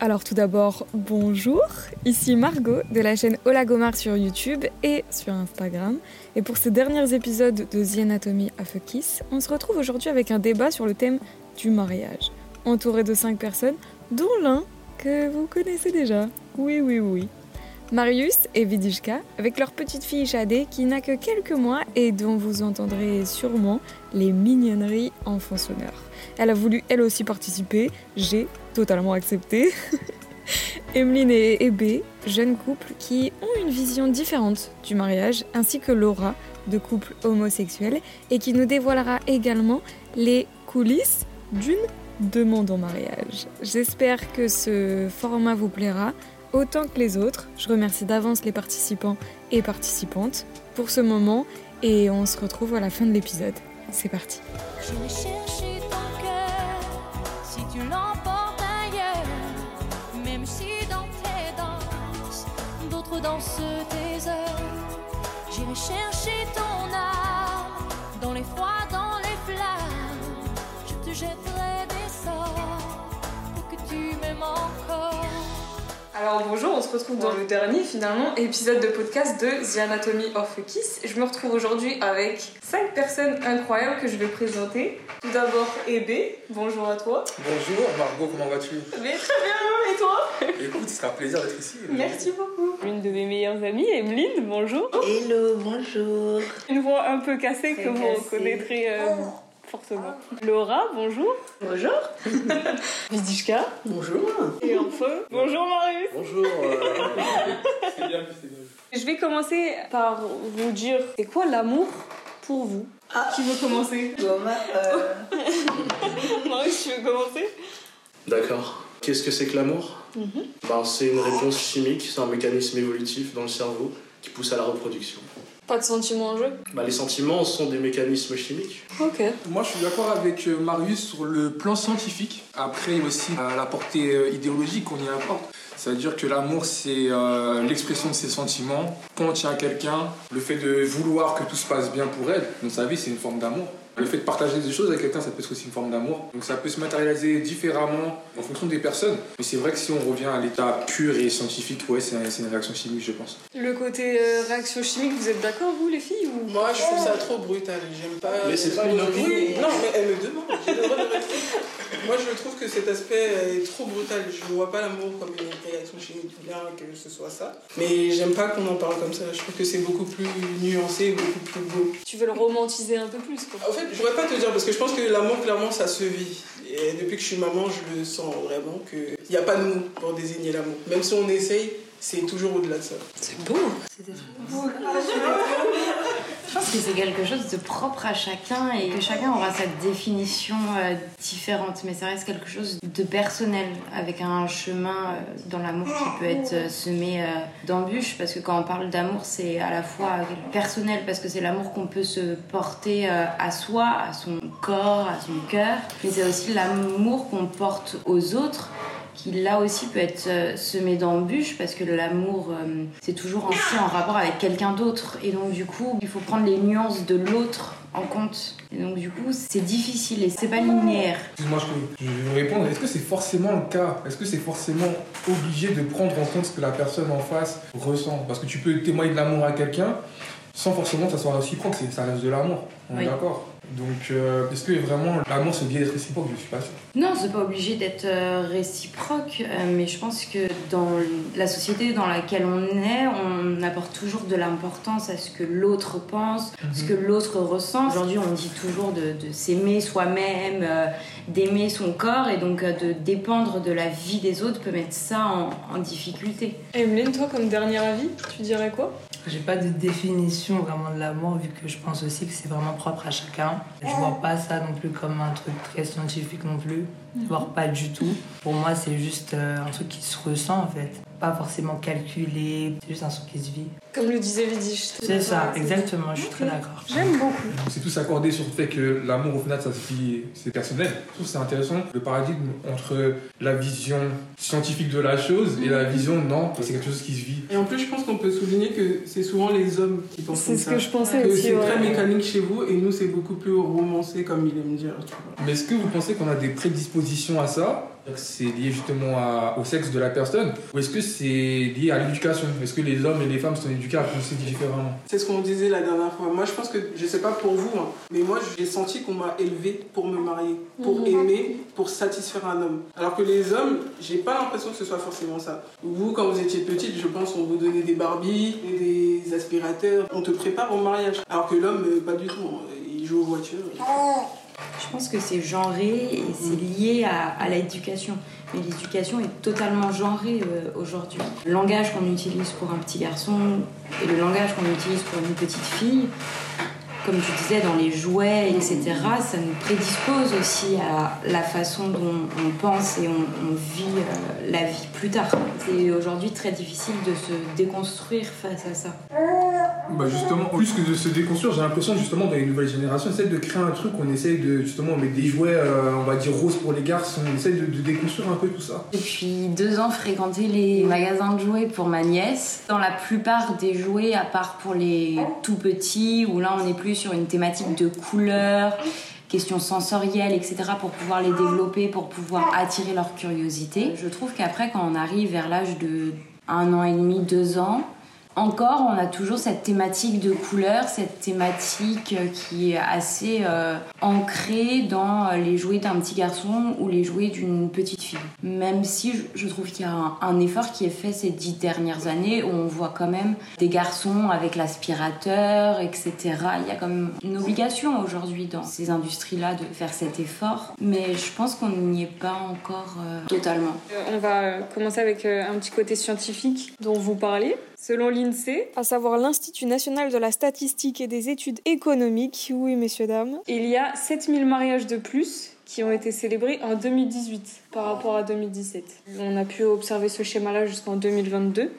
Alors tout d'abord, bonjour, ici Margot de la chaîne Olagomar sur YouTube et sur Instagram. Et pour ces derniers épisodes de The Anatomy of a Kiss, on se retrouve aujourd'hui avec un débat sur le thème du mariage, entouré de cinq personnes, dont l'un que vous connaissez déjà. Oui, oui, oui. Marius et Vidishka, avec leur petite fille Shadé qui n'a que quelques mois et dont vous entendrez sûrement les mignonneries en fond. Elle a voulu elle aussi participer, j'ai totalement accepté. Emeline et Ebe, jeunes couples qui ont une vision différente du mariage, ainsi que Laura, de couple homosexuel, et qui nous dévoilera également les coulisses d'une demande en mariage. J'espère que ce format vous plaira autant que les autres. Je remercie d'avance les participants et participantes pour ce moment et on se retrouve à la fin de l'épisode. C'est parti. Dansent tes heures. J'irai chercher Alors bonjour, on se retrouve dans le dernier finalement épisode de podcast de The Anatomy of a Kiss. Je me retrouve aujourd'hui avec cinq personnes incroyables que je vais présenter. Tout d'abord Ebe, bonjour à toi. Bonjour Margot, comment vas-tu? Mais très bien, et toi? Écoute, c'est un plaisir d'être ici. Merci beaucoup. L'une de mes meilleures amies, Emeline, bonjour. Hello, bonjour. Une voix un peu cassée que vous reconnaîtrez euh, fortement. Laura, bonjour. Bonjour. Vidishka. Bonjour. Et enfin, bonjour Marius. Bonjour. euh, c'est bien, c'est bien. Je vais commencer par vous dire, c'est quoi l'amour pour vous? Ah. Qui veut commencer? Bon, bah, euh, Marius, tu veux commencer? D'accord. Qu'est-ce que c'est que l'amour? Ben, C'est une réponse chimique, c'est un mécanisme évolutif dans le cerveau qui pousse à la reproduction. Pas de sentiments en jeu Ben, les sentiments sont des mécanismes chimiques. Ok. Moi, je suis d'accord avec euh, Marius sur le plan scientifique. Après, il y a aussi euh, la portée euh, idéologique qu'on y apporte. C'est-à-dire que l'amour, c'est euh, l'expression de ses sentiments. Quand on tient à quelqu'un, le fait de vouloir que tout se passe bien pour elle, dans sa vie, c'est une forme d'amour. Le fait de partager des choses avec quelqu'un, ça peut être aussi une forme d'amour. Donc ça peut se matérialiser différemment en fonction des personnes. Mais c'est vrai que si on revient à l'état pur et scientifique, ouais, c'est une réaction chimique, je pense. Le côté euh, réaction chimique, vous êtes d'accord, vous, les filles ou... Moi, je trouve ça trop brutal. J'aime pas. Mais c'est pas une opinion. Oui, non, mais elle me demande. J'ai le droit de répondre. Moi, je trouve que cet aspect est trop brutal. Je ne vois pas l'amour comme une réaction chimique, bien que ce soit ça. Mais j'aime pas qu'on en parle comme ça. Je trouve que c'est beaucoup plus nuancé, beaucoup plus beau. Tu veux le romantiser un peu plus, quoi. En fait, je pourrais pas te dire parce que je pense que l'amour, clairement, ça se vit. Et depuis que je suis maman, je le sens vraiment qu'il n'y a pas de mots pour désigner l'amour. Même si on essaye, c'est toujours au-delà de ça. C'est beau Je pense que c'est quelque chose de propre à chacun et que chacun aura sa définition euh, différente, mais ça reste quelque chose de personnel, avec un chemin euh, dans l'amour qui peut être euh, semé d'embûches, parce que quand on parle d'amour, c'est à la fois personnel, parce que c'est l'amour qu'on peut se porter à soi, à son corps, à son cœur, mais c'est aussi l'amour qu'on porte aux autres qui là aussi peut être euh, semé d'embûches parce que l'amour euh, c'est toujours aussi en rapport avec quelqu'un d'autre. Et donc du coup il faut prendre les nuances de l'autre en compte. Et donc du coup c'est difficile et c'est pas linéaire. Excuse-moi, je, je vais répondre. Est-ce que c'est forcément le cas? Est-ce que c'est forcément obligé de prendre en compte ce que la personne en face ressent? Parce que tu peux témoigner de l'amour à quelqu'un sans forcément que ça soit réciproque, ça reste de l'amour. On est d'accord? Donc, euh, est-ce que vraiment l'amour c'est bien d'être réciproque? Je suis pas sûr. non c'est pas obligé d'être euh, réciproque euh, mais je pense que dans la société dans laquelle on est on apporte toujours de l'importance à ce que l'autre pense ce que l'autre ressent. Aujourd'hui, on dit toujours de, de s'aimer soi-même, euh, d'aimer son corps, et donc euh, de dépendre de la vie des autres peut mettre ça en, en difficulté. Emeline, toi, comme dernier avis, tu dirais quoi? J'ai pas de définition vraiment de l'amour vu que je pense aussi que c'est vraiment propre à chacun. Je vois pas ça non plus comme un truc très scientifique non plus, voire pas du tout. Pour moi, c'est juste euh, un truc qui se ressent en fait, pas forcément calculé, c'est juste un truc qui se vit. Comme le disait Vidish. C'est ça, exactement, je suis très d'accord. J'aime beaucoup. On s'est tous accordés sur le fait que l'amour, au final, ça se vit, c'est personnel. Je trouve que c'est intéressant le paradigme entre la vision scientifique de la chose et la vision non, c'est quelque chose qui se vit. Et en plus, je pense qu'on peut souligner que c'est souvent les hommes qui pensent C'est ce ça. que je pensais Que aussi. c'est très mécanique chez vous et nous, c'est beaucoup plus romancé, comme il aime dire. tu vois. Mais est-ce que vous pensez qu'on a des prédispositions prédisposition à ça? C'est lié justement à- au sexe de la personne ou est-ce que c'est lié à l'éducation? Est-ce que les hommes et les femmes sont éduqués à penser différemment? C'est ce qu'on disait la dernière fois. Moi, je pense que, je sais pas pour vous, hein, mais moi, j'ai senti qu'on m'a élevé pour me marier, pour aimer, pour satisfaire un homme. Alors que les hommes, j'ai pas l'impression que ce soit forcément ça. Vous, quand vous étiez petite, je pense qu'on vous donnait des Barbies et des aspirateurs. On te prépare au mariage. Alors que l'homme, euh, pas du tout. Il joue aux voitures. Je pense que c'est genré et c'est lié à, à l'éducation. Mais l'éducation est totalement genrée euh, aujourd'hui. Le langage qu'on utilise pour un petit garçon et le langage qu'on utilise pour une petite fille, comme tu disais, dans les jouets, etc., ça nous prédispose aussi à la façon dont on pense et on, on vit euh, la vie plus tard. C'est aujourd'hui très difficile de se déconstruire face à ça. Bah justement, plus que de se déconstruire, j'ai l'impression justement dans les nouvelles générations, on essaie de créer un truc, on essaie de justement mettre des jouets, euh, on va dire roses pour les garçons, on essaie de, de déconstruire un peu tout ça. Depuis deux ans, fréquenter les magasins de jouets pour ma nièce. Dans la plupart des jouets, à part pour les tout petits, où là on est plus sur une thématique de couleurs, questions sensorielles, etc., pour pouvoir les développer, pour pouvoir attirer leur curiosité. Je trouve qu'après, quand on arrive vers l'âge de un an et demi, deux ans, encore, on a toujours cette thématique de couleur, cette thématique euh, qui est assez euh, ancrée dans euh, les jouets d'un petit garçon ou les jouets d'une petite fille. Même si je, trouve qu'il y a un, effort qui est fait ces dix dernières années où on voit quand même des garçons avec l'aspirateur, etc. Il y a quand même une obligation aujourd'hui dans ces industries-là de faire cet effort, mais je pense qu'on n'y est pas encore totalement. On va commencer avec un petit côté scientifique dont vous parlez. Selon l'INSEE, à savoir l'Institut national de la statistique et des études économiques, oui messieurs dames, il y a 7000 mariages de plus qui ont été célébrés en 2018 par rapport à 2017. On a pu observer ce schéma-là jusqu'en 2022.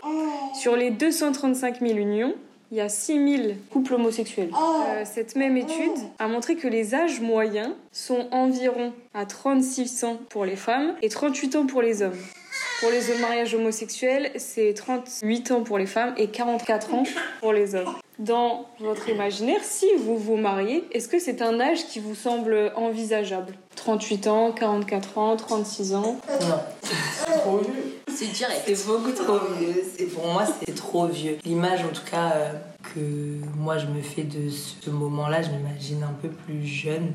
Sur les 235 000 unions, il y a 6 000 couples homosexuels. Euh, cette même étude a montré que les âges moyens sont environ à 36 ans pour les femmes et 38 ans pour les hommes. Pour les mariages homosexuels, c'est 38 ans pour les femmes et 44 ans pour les hommes. Dans votre imaginaire, si vous vous mariez, est-ce que c'est un âge qui vous semble envisageable? 38 ans, 44 ans, 36 ans? Non. Trop vieux. C'est direct. C'est beaucoup trop vieux. C'est- Pour moi, c'est trop vieux. L'image, en tout cas, euh, que moi je me fais de ce moment-là, je m'imagine un peu plus jeune.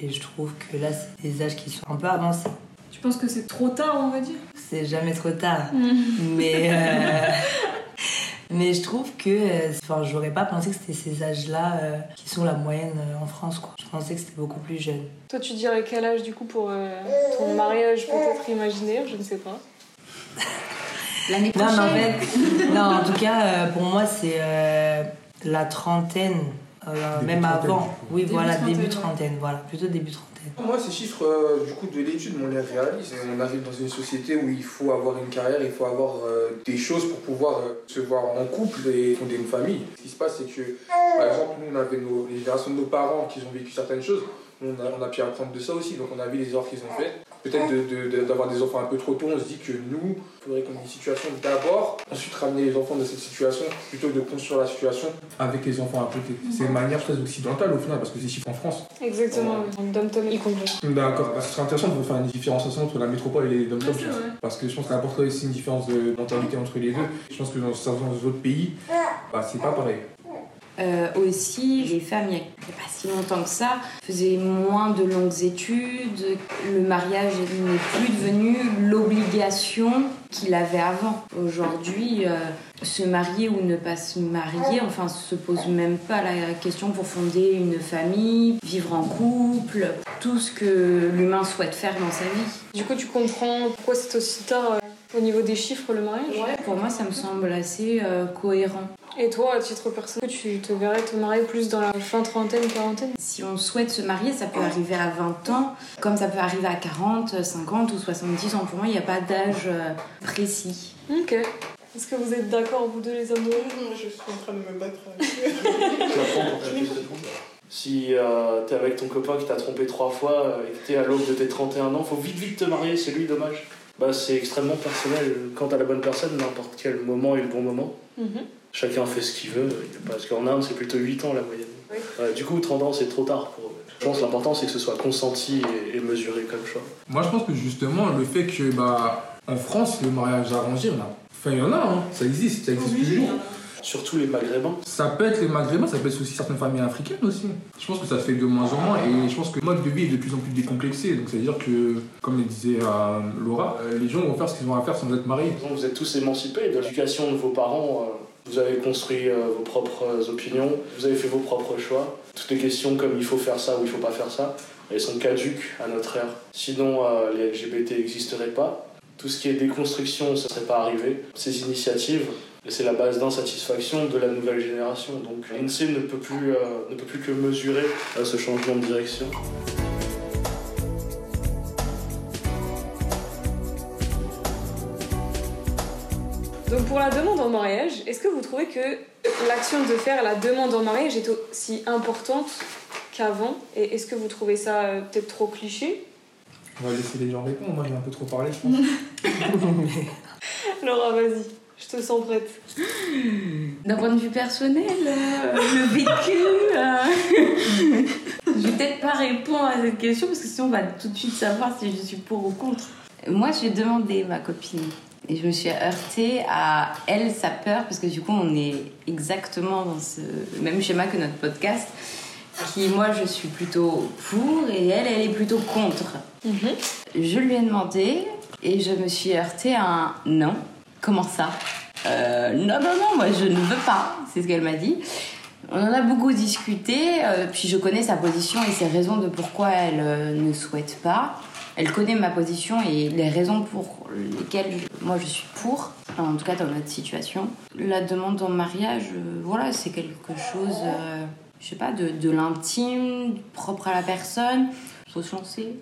Et je trouve que là, c'est des âges qui sont un peu avancés. Tu penses que c'est trop tard, on va dire? C'est jamais trop tard. Mais, euh, mais je trouve que. euh, Enfin, j'aurais pas pensé que c'était ces âges-là euh, qui sont la moyenne euh, en France. Quoi. Je pensais que c'était beaucoup plus jeune. Toi, tu dirais quel âge du coup pour euh, ton mariage peut-être imaginaire? Je ne sais pas. L'année Non, prochaine. mais en fait, non, en tout cas, euh, pour moi, c'est euh, la trentaine, euh, même trentaine, avant. Oui, Début voilà, trentaine, début ouais. trentaine, voilà, plutôt début trentaine. Moi, ces chiffres euh, du coup de l'étude, on les réalise. On arrive dans une société où il faut avoir une carrière, il faut avoir euh, des choses pour pouvoir euh, se voir en couple et fonder une famille. Ce qui se passe, c'est que, par exemple, nous, on avait les générations de nos parents qui ont vécu certaines choses. On a, on a pu apprendre de ça aussi, donc on a vu les erreurs qu'ils ont faites. Peut-être d'avoir de, de- d'avoir des enfants un peu trop tôt, on se dit que nous, il faudrait qu'on ait une situation d'abord, ensuite ramener les enfants de cette situation, plutôt que de construire la situation avec les enfants à côté. C'est une manière très occidentale au final, parce que c'est chiffres en France. Exactement, dom tom y compris. D'accord, parce que c'est intéressant de faire une différenciation entre la métropole et les dom. Parce que je pense qu'il apporte aussi une différence de mentalité entre les deux. Je pense que dans certains autres pays, bah, c'est pas pareil. Euh, aussi, les femmes, il n'y a, pas si longtemps que ça, faisaient moins de longues études. Le mariage n'est plus devenu l'obligation qu'il avait avant. Aujourd'hui, euh, se marier ou ne pas se marier, enfin, se pose même pas la question pour fonder une famille, vivre en couple, tout ce que l'humain souhaite faire dans sa vie. Du coup, tu comprends pourquoi c'est aussi tard euh, au niveau des chiffres le mariage? Pour moi, ça me semble assez euh, cohérent. Et toi, à titre personnel, tu te verrais te marier plus dans la fin trentaine, quarantaine? Si on souhaite se marier, ça peut arriver à 20 ans, comme ça peut arriver à 40, 50 ou 70 ans. Pour moi, il n'y a pas d'âge euh, précis. Ok. Est-ce que vous êtes d'accord, vous deux les amoureux? Je suis en train de me battre. Si euh, t'es avec ton copain qui t'a trompé trois fois euh, et que t'es à l'aube de tes 31 ans, faut vite vite te marier, c'est lui dommage. Bah c'est extrêmement personnel. Quand t'as la bonne personne, n'importe quel moment est le bon moment. Mhm. Chacun fait ce qu'il veut. Parce qu'en Inde, c'est plutôt 8 ans la moyenne. Oui. Ouais, du coup, 30 ans, c'est trop tard pour eux. Je pense que l'important c'est que ce soit consenti et, et mesuré comme choix. Moi, je pense que justement, le fait que, bah, en France, le mariage arrangé, a... enfin, il y en a, hein. ça existe, ça existe toujours. Surtout les maghrébins. Ça peut être les maghrébins, ça peut être aussi certaines familles africaines aussi. Je pense que ça se fait de moins en moins et je pense que le mode de vie est de plus en plus décomplexé. Donc, ça veut dire que, comme le disait euh, Laura, euh, les gens vont faire ce qu'ils ont à faire sans être mariés. Donc vous êtes tous émancipés de l'éducation de vos parents. euh, Vous avez construit euh, vos propres opinions, vous avez fait vos propres choix. Toutes les questions comme il faut faire ça ou il faut pas faire ça, elles sont caduques à notre ère. Sinon, euh, les LGBT n'existeraient pas. Tout ce qui est déconstruction, ça serait pas arrivé. Ces initiatives, et c'est la base d'insatisfaction de la nouvelle génération. Donc l'INSEE ne peut plus, euh, ne peut plus que mesurer euh, ce changement de direction. Donc pour la demande en mariage, est-ce que vous trouvez que l'action de faire la demande en mariage est aussi importante qu'avant? Et est-ce que vous trouvez ça euh, peut-être trop cliché? On va laisser les gens répondre. Moi, j'ai un peu trop parlé, je pense. Laura, vas-y, je te sens prête. D'un point de vue personnel, euh, le vécu. euh, je vais peut-être pas répondre à cette question parce que sinon on va tout de suite savoir si je suis pour ou contre. Moi, j'ai demandé ma copine et je me suis heurtée à elle sa peur parce que du coup on est exactement dans ce même schéma que notre podcast. Qui moi je suis plutôt pour et elle elle est plutôt contre. Je lui ai demandé et je me suis heurtée à un non. Comment ça Euh, Non, non, non, moi je ne veux pas, c'est ce qu'elle m'a dit. On en a beaucoup discuté, euh, puis je connais sa position et ses raisons de pourquoi elle euh, ne souhaite pas. Elle connaît ma position et les raisons pour lesquelles moi je suis pour, en tout cas dans notre situation. La demande en mariage, voilà, c'est quelque chose, je sais pas, de, de l'intime, propre à la personne. Faut se lancer.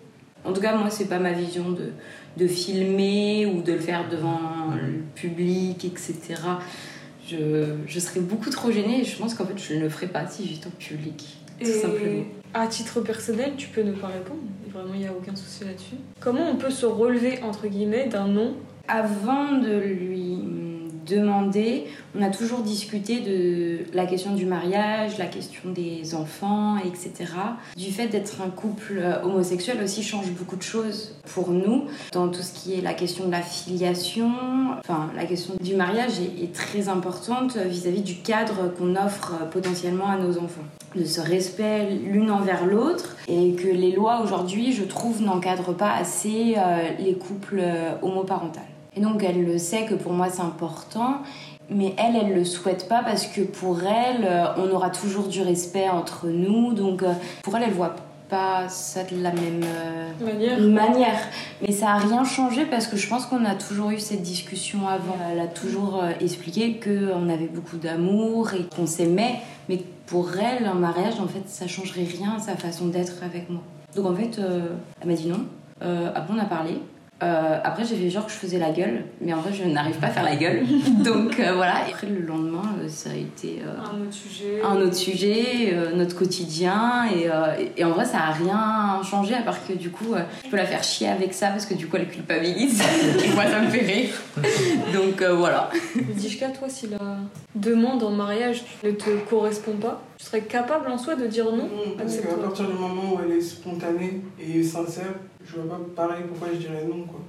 En tout cas, moi, c'est pas ma vision de, de filmer ou de le faire devant le public, etc. Je, je serais beaucoup trop gênée et je pense qu'en fait, je ne le ferais pas si j'étais en public. Tout Et simplement. à titre personnel, tu peux ne pas répondre. Vraiment, il n'y a aucun souci là-dessus. Comment on peut se relever, entre guillemets, d'un non? Avant de lui demander, on a toujours discuté de la question du mariage, la question des enfants, etc. Du fait d'être un couple euh, homosexuel aussi change beaucoup de choses pour nous, dans tout ce qui est la question de la filiation, enfin la question du mariage est, très importante vis-à-vis du cadre qu'on offre euh, potentiellement à nos enfants de ce respect l'une envers l'autre et que les lois aujourd'hui, je trouve, n'encadrent pas assez euh, les couples homoparentaux. Et donc elle le sait que pour moi c'est important, mais elle, elle le souhaite pas parce que pour elle, euh, on aura toujours du respect entre nous, donc euh, pour elle, elle voit pas ça de la même euh, Manière manière. Mais ça a rien changé parce que je pense qu'on a toujours eu cette discussion avant. Elle a toujours expliqué qu'on avait beaucoup d'amour et qu'on s'aimait, mais pour elle, un mariage, en fait, ça changerait rien à sa façon d'être avec moi. Donc en fait, euh, elle m'a dit non. Euh, après, on a parlé. Euh, après, j'ai fait genre que je faisais la gueule, mais en vrai, je n'arrive pas à faire la gueule. Donc euh, voilà. Et après, le lendemain, euh, ça a été euh, Un autre sujet. un autre sujet, euh, notre quotidien. Et, euh, et- et en vrai, ça a rien changé, à part que du coup, euh, je peux la faire chier avec ça parce que du coup, elle culpabilise. et moi, ça me fait rire. Donc euh, voilà. Dishka, toi, si la demande en mariage ne te correspond pas, tu serais capable en soi de dire non parce qu'à Accepte-toi. partir du moment où elle est spontanée et sincère, je vois pas pareil pourquoi je dirais non quoi.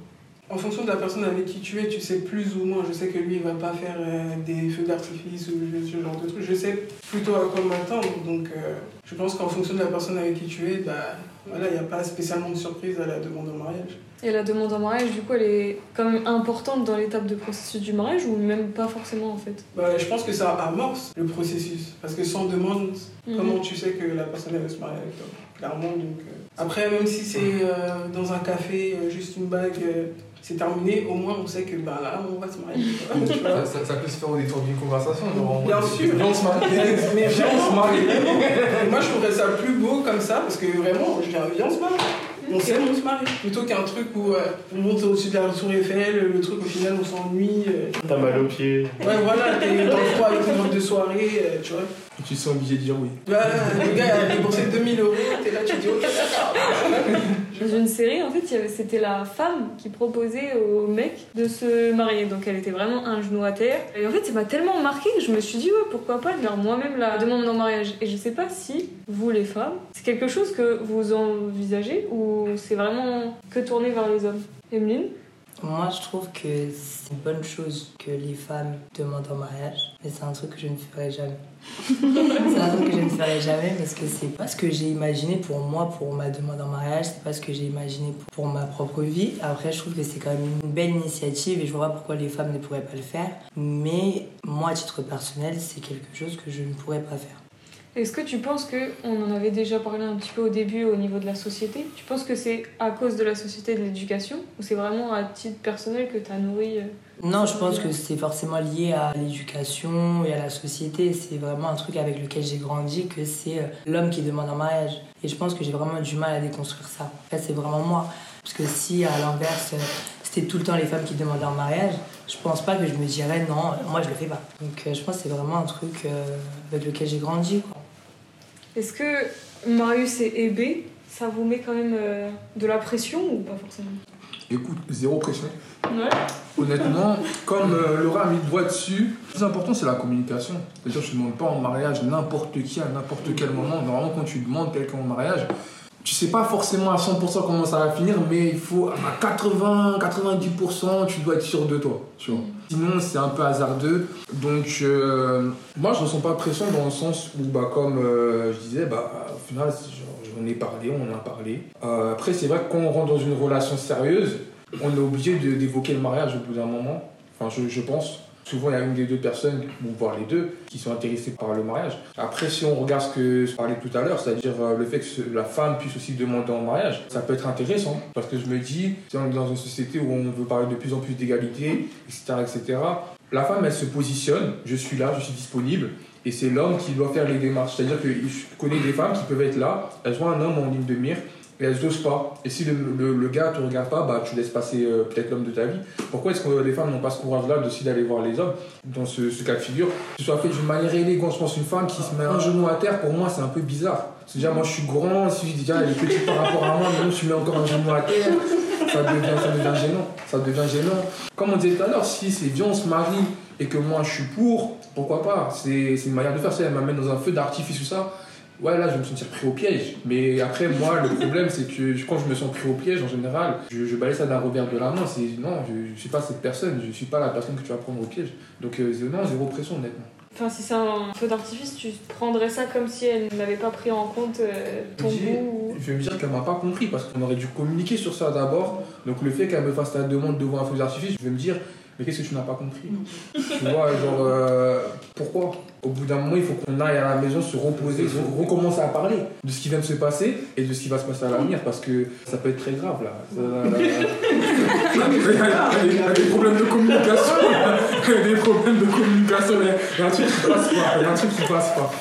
En fonction de la personne avec qui tu es, tu sais plus ou moins. Je sais que lui, il va pas faire euh, des feux d'artifice ou ce genre de trucs. Je sais plutôt à quoi m'attendre. Donc, euh, je pense qu'en fonction de la personne avec qui tu es, bah, voilà, il n'y a pas spécialement de surprise à la demande en mariage. Et la demande en mariage, du coup, elle est quand même importante dans l'étape de processus du mariage ou même pas forcément en fait? Bah, je pense que ça amorce le processus. Parce que sans demande, Mhm. comment tu sais que la personne elle veut se marier avec toi? Clairement, donc. euh, Après, même si c'est euh, dans un café, euh, juste une bague, euh, c'est terminé, au moins on sait que bah, là, on va se marier. Ça, ça- ça peut se faire au détour d'une conversation. genre Bien sûr. Viens, on se marie. Mais Viens, on se marie. Moi, je trouverais ça plus beau comme ça, parce que vraiment, je viens, viens, on se marie. On s'aime, on se marie. Plutôt qu'un truc où euh, on monte au-dessus de la tour Eiffel, le truc au final on s'ennuie. euh. T'as mal aux pieds. Ouais, voilà, t'es dans le froid avec une robe de soirée, euh, tu vois. Et tu te sens obligé de dire oui. Bah, le gars a déboursé 2000 euros, t'es là, tu dis ok, d'accord. Dans une série, en fait, c'était la femme qui proposait au mec de se marier. Donc elle était vraiment un genou à terre. Et en fait, ça m'a tellement marqué que je me suis dit, ouais, pourquoi pas faire moi-même la demande en mariage. Et je sais pas si, vous les femmes, c'est quelque chose que vous envisagez ou c'est vraiment que tourné vers les hommes Emeline? Moi, je trouve que c'est une bonne chose que les femmes demandent en mariage, mais c'est un truc que je ne ferai jamais. c'est un truc que je ne ferai jamais parce que c'est pas ce que j'ai imaginé pour moi, pour ma demande en mariage, c'est pas ce que j'ai imaginé pour ma propre vie. Après, je trouve que c'est quand même une belle initiative et je vois pas pourquoi les femmes ne pourraient pas le faire. Mais moi, à titre personnel, c'est quelque chose que je ne pourrais pas faire. Est-ce que tu penses que, on en avait déjà parlé un petit peu au début au niveau de la société, tu penses que c'est à cause de la société et de l'éducation ou c'est vraiment à titre personnel que tu as nourri euh, Non, je pense que c'est forcément lié à l'éducation et à la société. C'est vraiment un truc avec lequel j'ai grandi, que c'est euh, l'homme qui demande un mariage. Et je pense que j'ai vraiment du mal à déconstruire ça. En fait, c'est vraiment moi. Parce que si, à l'inverse, euh, c'était tout le temps les femmes qui demandaient un mariage, je pense pas que je me dirais non, moi je le fais pas. Donc je pense que c'est vraiment un truc avec lequel j'ai grandi. Quoi. Est-ce que Marius et Ebe, ça vous met quand même euh, de la pression ou pas forcément? Écoute, zéro pression. Ouais. Honnêtement, comme euh, Laura a mis le doigt dessus, le plus important c'est la communication. C'est-à-dire que tu ne demandes pas en mariage n'importe qui à n'importe quel moment. Normalement, quand tu demandes quelqu'un en mariage, tu sais pas forcément à 100% comment ça va finir, mais il faut à 80, 90%, tu dois être sûr de toi. Tu vois. Sinon, c'est un peu hasardeux. Donc, euh, moi, je ressens pas de pression dans le sens où, bah, comme euh, je disais, bah, au final, j'en ai parlé, on en a parlé. Euh, après, c'est vrai que quand on rentre dans une relation sérieuse, on est obligé d'évoquer le mariage au bout d'un moment. Enfin, je, je pense. Souvent, il y a une des deux personnes, ou voire les deux, qui sont intéressées par le mariage. Après, si on regarde ce que je parlais tout à l'heure, c'est-à-dire euh, le fait que la femme puisse aussi demander en mariage, ça peut être intéressant. Parce que je me dis, si on est dans une société où on veut parler de plus en plus d'égalité, etc., etc., la femme, elle se positionne, je suis là, je suis disponible, et c'est l'homme qui doit faire les démarches. C'est-à-dire que je connais des femmes qui peuvent être là, elles ont un homme en ligne de mire, et elles n'osent pas. Et si le, le, le gars te regarde pas, bah, tu laisses passer euh, peut-être l'homme de ta vie. Pourquoi est-ce que les femmes n'ont pas ce courage-là aussi d'aller voir les hommes dans ce, cas de figure Que ce soit fait d'une manière élégante, je pense une femme qui se met un genou à terre, pour moi, c'est un peu bizarre. C'est déjà, moi, je suis grand, si je dis, déjà, elle est petite par rapport à moi, mais non, tu mets encore un genou à terre, ça devient, ça devient gênant. Ça devient gênant. Comme on disait tout à l'heure, si c'est bien, on se marie et que moi, je suis pour, pourquoi pas? C'est une manière de faire. Ça, elle m'amène dans un feu d'artifice ou ça. Ouais, là, je vais me sentir pris au piège. Mais après, moi, le problème, c'est que quand je me sens pris au piège, en général, je, je balaye ça d'un revers de la main. C'est non, je, je suis pas cette personne. Je suis pas la personne que tu vas prendre au piège. Donc, euh, non, zéro pression, honnêtement. Enfin, si c'est un feu d'artifice, tu prendrais ça comme si elle n'avait pas pris en compte euh, ton goût ou- Je vais me dire qu'elle m'a pas compris parce qu'on aurait dû communiquer sur ça d'abord. Donc le fait qu'elle me fasse la demande devant un feu d'artifice, je vais me dire mais qu'est-ce que tu n'as pas compris? Tu vois, genre euh, pourquoi? Au bout d'un moment, il faut qu'on aille à la maison se reposer, se recommencer à parler de ce qui vient de se passer et de ce qui va se passer à l'avenir parce que ça peut être très grave là. Ça- là- là- Il y a des problèmes de communication. Il y a des problèmes de communication. mais Il y a un truc qui passe pas. Il y a un truc qui passe pas.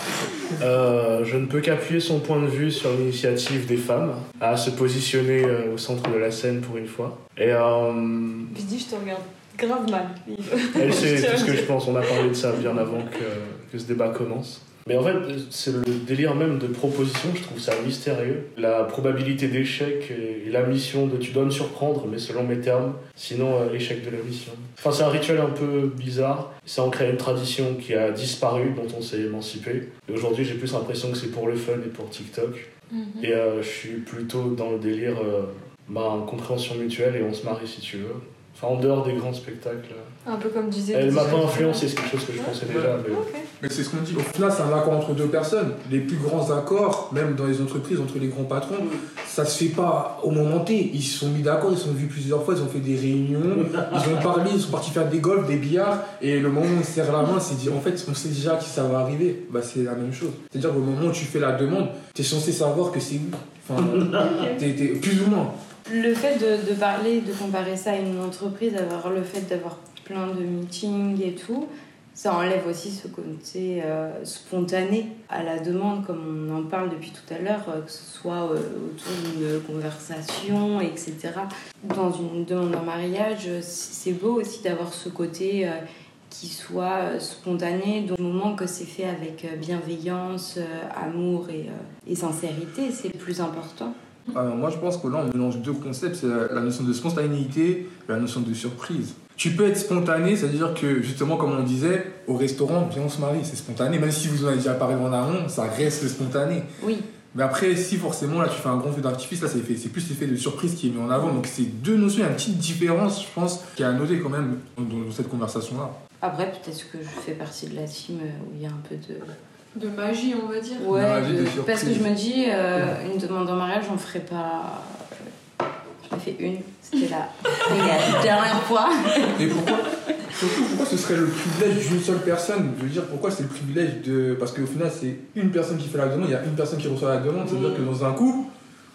Euh, je ne peux qu'appuyer son point de vue sur l'initiative des femmes à se positionner euh, au centre de la scène pour une fois. Et euh, Puis dis, je te regarde grave mal. Elle sait à tout ce que je pense, on a parlé de ça bien avant que, que ce débat commence. Mais en fait, c'est le délire même de proposition, je trouve ça mystérieux. La probabilité d'échec et la mission de tu dois me surprendre, mais selon mes termes, sinon euh, échec de la mission. Enfin, c'est un rituel un peu bizarre. Ça ancré une tradition qui a disparu, dont on s'est émancipé. Et aujourd'hui, j'ai plus l'impression que c'est pour le fun et pour TikTok. Et euh, je suis plutôt dans le délire euh, bah, compréhension mutuelle et on se marie si tu veux. Enfin, en dehors des grands spectacles. Un peu comme disait. Elle m'a pas influencé, c'est quelque chose que je pensais déjà. Mais... C'est ce qu'on dit. Au final, c'est un accord entre deux personnes. Les plus grands accords, même dans les entreprises, entre les grands patrons, ça se fait pas au moment T. Ils se sont mis d'accord, ils se sont vus plusieurs fois, ils ont fait des réunions, ils ont parlé, ils sont partis faire des golfs, des billards, et le moment où on se serre la main, c'est dit, en fait, on sait déjà que ça va arriver. Bah, c'est la même chose. C'est-à-dire qu'au moment où tu fais la demande, tu es censé savoir que c'est où. Enfin, t'es- t'es- plus ou moins. Le fait de, parler, de comparer ça à une entreprise, avoir le fait d'avoir plein de meetings et tout, ça enlève aussi ce côté euh, spontané à la demande, comme on en parle depuis tout à l'heure, euh, que ce soit euh, autour d'une conversation, etc. Dans une demande en mariage, c'est beau aussi d'avoir ce côté qui soit spontané, du moment que c'est fait avec bienveillance, amour et sincérité, c'est le plus important. Alors, moi, je pense que là, on mélange deux concepts c'est la, la notion de spontanéité et la notion de surprise. Tu peux être spontané, c'est-à-dire que, justement, comme on disait, au restaurant, viens, on se marie, c'est spontané. Même si vous en avez déjà parlé en amont, ça reste spontané. Oui. Mais après, si forcément, là, tu fais un grand feu d'artifice, là, c'est c'est plus l'effet de surprise qui est mis en avant. Donc, c'est deux notions, il y a une petite différence, je pense, qui est à noter quand même dans, dans cette conversation-là. Après, peut-être que je fais partie de la team où il y a un peu de. De magie, on va dire. Ouais, de- parce que je me dis, euh, une demande en mariage, on ferait pas. euh, J'en ai fait une, c'était la, la dernière fois. Et pourquoi Surtout, pourquoi ce serait le privilège d'une seule personne? Je veux dire, pourquoi c'est le privilège de. Parce qu'au final, c'est une personne qui fait la demande, il y a une personne qui reçoit la demande. C'est-à-dire que dans un couple,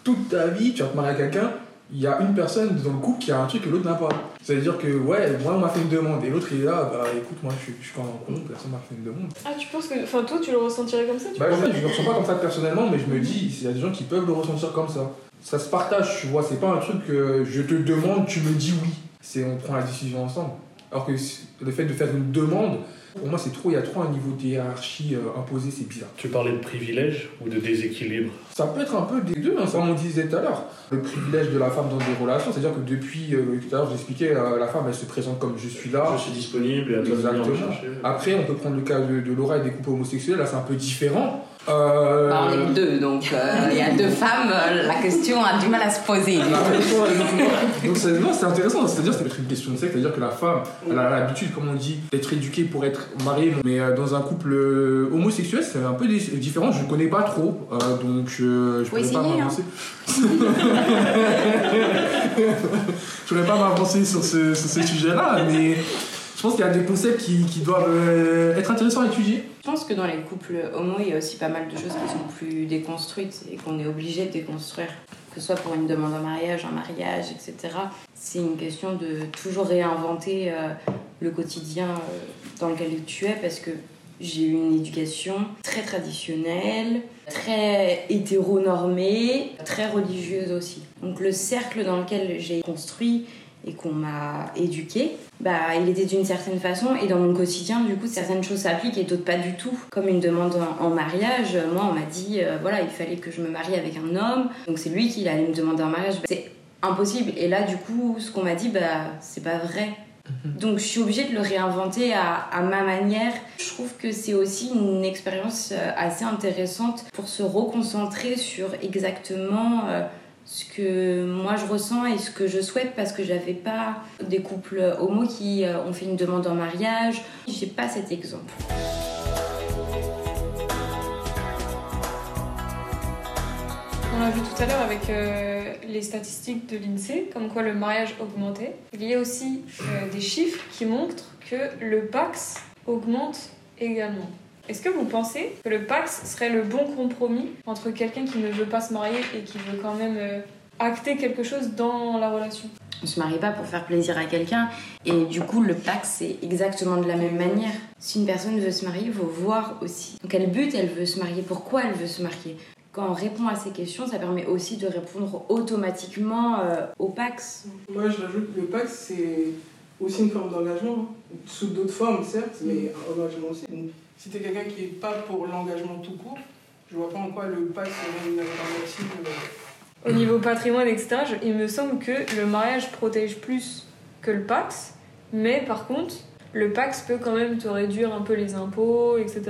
toute ta vie, tu vas te marier à quelqu'un, il y a une personne dans le couple qui a un truc que l'autre n'a pas. C'est-à-dire que, ouais, moi, on m'a fait une demande, et l'autre, il est là, bah écoute, moi, je suis, je suis pas en couple, personne m'a fait une demande. Ah, tu penses que. Enfin, toi, tu le ressentirais comme ça tu Bah, je le ressens pas comme ça personnellement, mais je me dis, il y a des gens qui peuvent le ressentir comme ça. Ça se partage, tu vois, c'est pas un truc que je te demande, tu me dis oui. C'est on prend la décision ensemble. Alors que le fait de faire une demande, pour moi, c'est trop, il y a trop un niveau de hiérarchie euh, imposé, c'est bizarre. Tu parlais de privilège ou de déséquilibre? Ça peut être un peu des deux, hein, comme on disait tout à l'heure. Le privilège de la femme dans des relations, c'est-à-dire que depuis, euh, tout à l'heure, j'expliquais, euh, la femme, elle se présente comme je suis là. Je suis disponible et à Exactement. Après, on peut prendre le cas de, de Laura et des couples homosexuels, là, c'est un peu différent. Euh, Bah, on est deux, donc euh, il y a deux femmes, euh, la question a du mal à se poser. C'est non, c'est intéressant, c'est-à-dire c'est une question de sexe, c'est-à-dire que la femme elle a l'habitude, comme on dit, d'être éduquée pour être mariée, mais euh, dans un couple homosexuel c'est un peu différent, je ne connais pas trop, euh, donc euh, je Faut pourrais pas hein. m'avancer. je pourrais pas m'avancer sur ce, sur ce sujet-là, mais je pense qu'il y a des concepts qui, qui doivent euh, être intéressants à étudier. Je pense que dans les couples homo, il y a aussi pas mal de choses qui sont plus déconstruites et qu'on est obligé de déconstruire. Que ce soit pour une demande en mariage, un mariage, etc. C'est une question de toujours réinventer euh, le quotidien euh, dans lequel tu es parce que j'ai eu une éducation très traditionnelle, très hétéronormée, très religieuse aussi. Donc le cercle dans lequel j'ai construit et qu'on m'a éduqué, bah, il était d'une certaine façon et dans mon quotidien, du coup, certaines choses s'appliquent et d'autres pas du tout. Comme une demande en, en mariage, euh, moi, on m'a dit, euh, voilà, il fallait que je me marie avec un homme, donc c'est lui qui allait me demander en mariage. Bah, c'est impossible. Et là, du coup, ce qu'on m'a dit, bah, c'est pas vrai. Donc je suis obligée de le réinventer à, à ma manière. Je trouve que c'est aussi une expérience euh, assez intéressante pour se reconcentrer sur exactement euh, ce que moi je ressens et ce que je souhaite parce que j'avais pas des couples homo qui euh, ont fait une demande en mariage. J'ai pas cet exemple. On l'a vu tout à l'heure avec euh, les statistiques de l'INSEE, comme quoi le mariage augmentait. Il y a aussi euh, des chiffres qui montrent que le Pax augmente également. Est-ce que vous pensez que le Pax serait le bon compromis entre quelqu'un qui ne veut pas se marier et qui veut quand même euh, acter quelque chose dans la relation? On se marie pas pour faire plaisir à quelqu'un et du coup le Pax c'est exactement de la même manière. Si une personne veut se marier, il faut voir aussi dans quel but elle veut se marier, pourquoi elle veut se marier. Quand on répond à ces questions, ça permet aussi de répondre automatiquement euh, au Pax. Moi, je rajoute que le Pax, c'est aussi une forme d'engagement, hein. sous d'autres formes, certes, mais un engagement aussi. Donc, si t'es quelqu'un qui est pas pour l'engagement tout court, je vois pas en quoi le Pax serait une alternative. euh, Au niveau patrimoine, etc., je- il me semble que le mariage protège plus que le Pax, mais par contre, le Pax peut quand même te réduire un peu les impôts, etc.